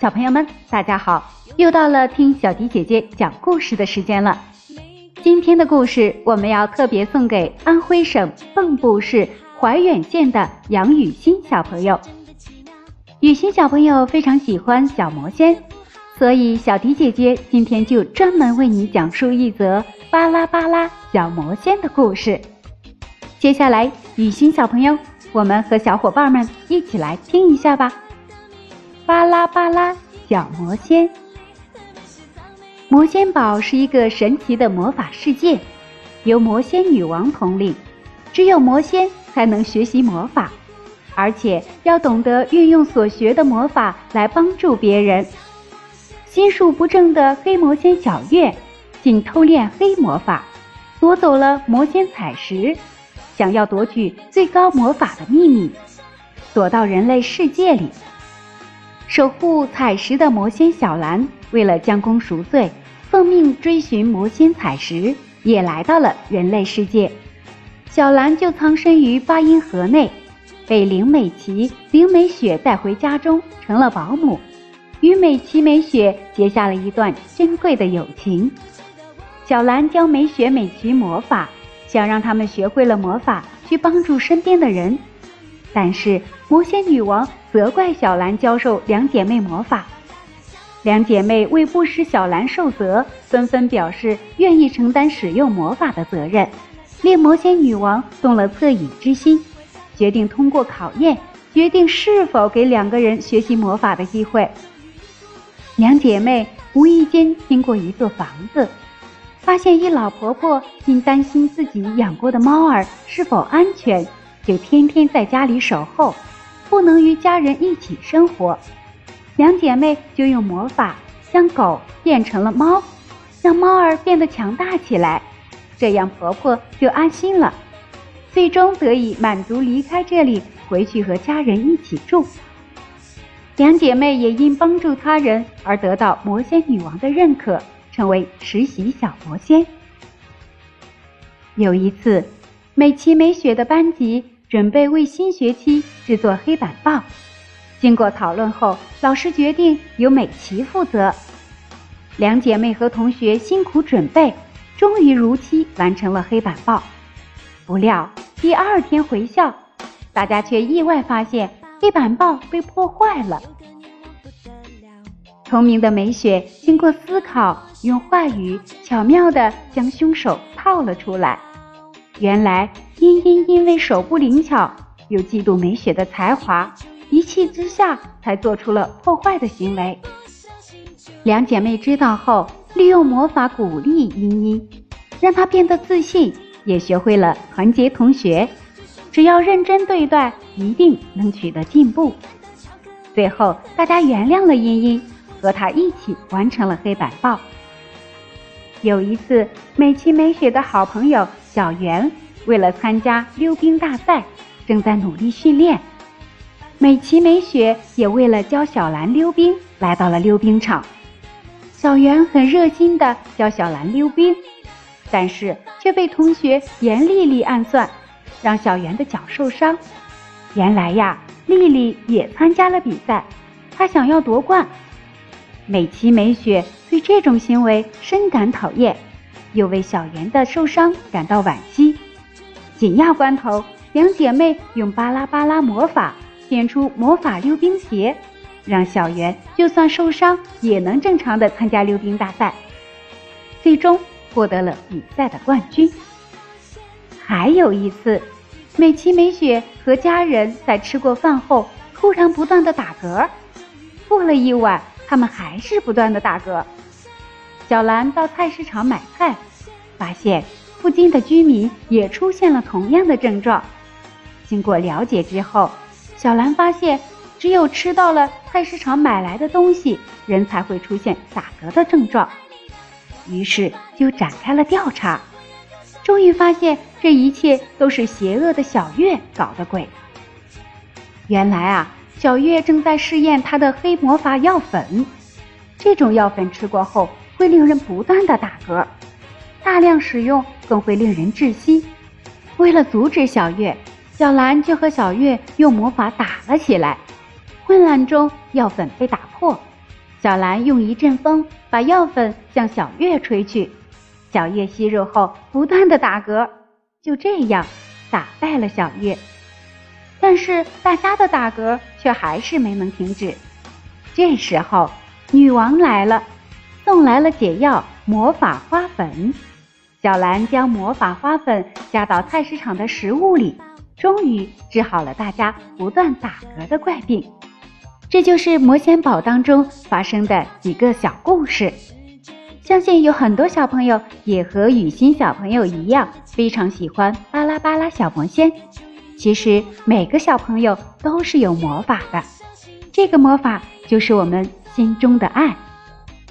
小朋友们，大家好！又到了听小迪姐姐讲故事的时间了。今天的故事我们要特别送给安徽省蚌埠市怀远县的杨雨欣小朋友。雨欣小朋友非常喜欢小魔仙，所以小迪姐姐今天就专门为你讲述一则巴拉巴拉小魔仙的故事。接下来，雨欣小朋友，我们和小伙伴们一起来听一下吧。巴拉巴拉小魔仙，魔仙堡是一个神奇的魔法世界，由魔仙女王统领，只有魔仙才能学习魔法。而且要懂得运用所学的魔法来帮助别人。心术不正的黑魔仙小月，竟偷练黑魔法，夺走了魔仙彩石，想要夺取最高魔法的秘密，躲到人类世界里。守护彩石的魔仙小兰，为了将功赎罪，奉命追寻魔仙彩石，也来到了人类世界。小兰就藏身于八音盒内。被林美琪、林美雪带回家中，成了保姆，与美琪、美雪结下了一段珍贵的友情。小兰教美雪、美琪魔法，想让他们学会了魔法去帮助身边的人。但是魔仙女王责怪小兰教授两姐妹魔法，两姐妹为不使小兰受责，纷纷表示愿意承担使用魔法的责任，令魔仙女王动了恻隐之心。决定通过考验，决定是否给两个人学习魔法的机会。两姐妹无意间经过一座房子，发现一老婆婆因担心自己养过的猫儿是否安全，就天天在家里守候，不能与家人一起生活。两姐妹就用魔法将狗变成了猫，让猫儿变得强大起来，这样婆婆就安心了。最终得以满足，离开这里，回去和家人一起住。两姐妹也因帮助他人而得到魔仙女王的认可，成为实习小魔仙。有一次，美琪美雪的班级准备为新学期制作黑板报，经过讨论后，老师决定由美琪负责。两姐妹和同学辛苦准备，终于如期完成了黑板报。不料。第二天回校，大家却意外发现黑板报被破坏了。聪明的美雪经过思考，用话语巧妙地将凶手套了出来。原来茵茵因为手不灵巧，又嫉妒美雪的才华，一气之下才做出了破坏的行为。两姐妹知道后，利用魔法鼓励茵茵，让她变得自信。也学会了团结同学，只要认真对待，一定能取得进步。最后，大家原谅了茵茵，和她一起完成了黑板报。有一次，美琪美雪的好朋友小圆为了参加溜冰大赛，正在努力训练。美琪美雪也为了教小兰溜冰，来到了溜冰场。小圆很热心地教小兰溜冰。但是却被同学严丽丽暗算，让小圆的脚受伤。原来呀，丽丽也参加了比赛，她想要夺冠。美琪美雪对这种行为深感讨厌，又为小圆的受伤感到惋惜。紧要关头，两姐妹用巴拉巴拉魔法变出魔法溜冰鞋，让小圆就算受伤也能正常的参加溜冰大赛。最终。获得了比赛的冠军。还有一次，美琪美雪和家人在吃过饭后，突然不断的打嗝。过了一晚，他们还是不断的打嗝。小兰到菜市场买菜，发现附近的居民也出现了同样的症状。经过了解之后，小兰发现，只有吃到了菜市场买来的东西，人才会出现打嗝的症状。于是就展开了调查，终于发现这一切都是邪恶的小月搞的鬼。原来啊，小月正在试验她的黑魔法药粉，这种药粉吃过后会令人不断的打嗝，大量使用更会令人窒息。为了阻止小月，小兰就和小月用魔法打了起来。混乱中，药粉被打破。小兰用一阵风把药粉向小月吹去，小月吸入后不断的打嗝，就这样打败了小月。但是大家的打嗝却还是没能停止。这时候，女王来了，送来了解药魔法花粉。小兰将魔法花粉加到菜市场的食物里，终于治好了大家不断打嗝的怪病。这就是魔仙堡当中发生的几个小故事，相信有很多小朋友也和雨欣小朋友一样，非常喜欢巴拉巴拉小魔仙。其实每个小朋友都是有魔法的，这个魔法就是我们心中的爱。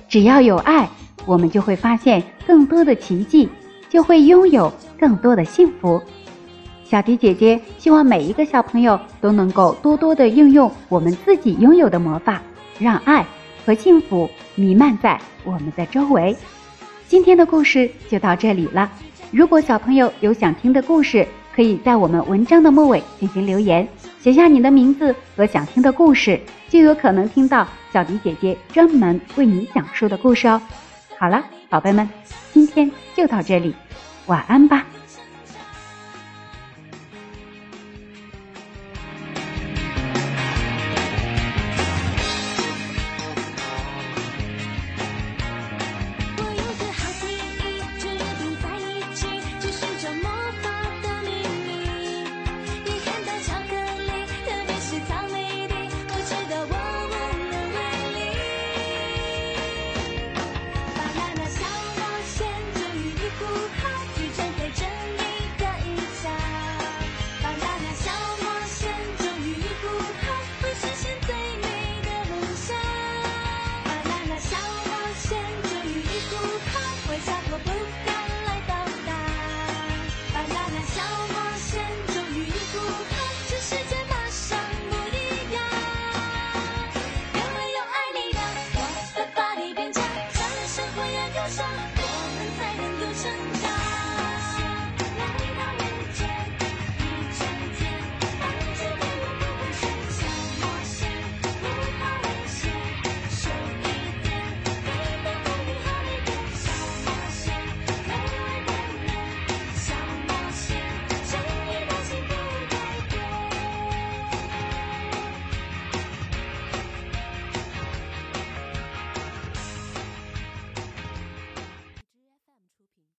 只要有爱，我们就会发现更多的奇迹，就会拥有更多的幸福。小迪姐姐希望每一个小朋友都能够多多的应用我们自己拥有的魔法，让爱和幸福弥漫在我们的周围。今天的故事就到这里了。如果小朋友有想听的故事，可以在我们文章的末尾进行留言，写下你的名字和想听的故事，就有可能听到小迪姐姐专门为你讲述的故事哦。好了，宝贝们，今天就到这里，晚安吧。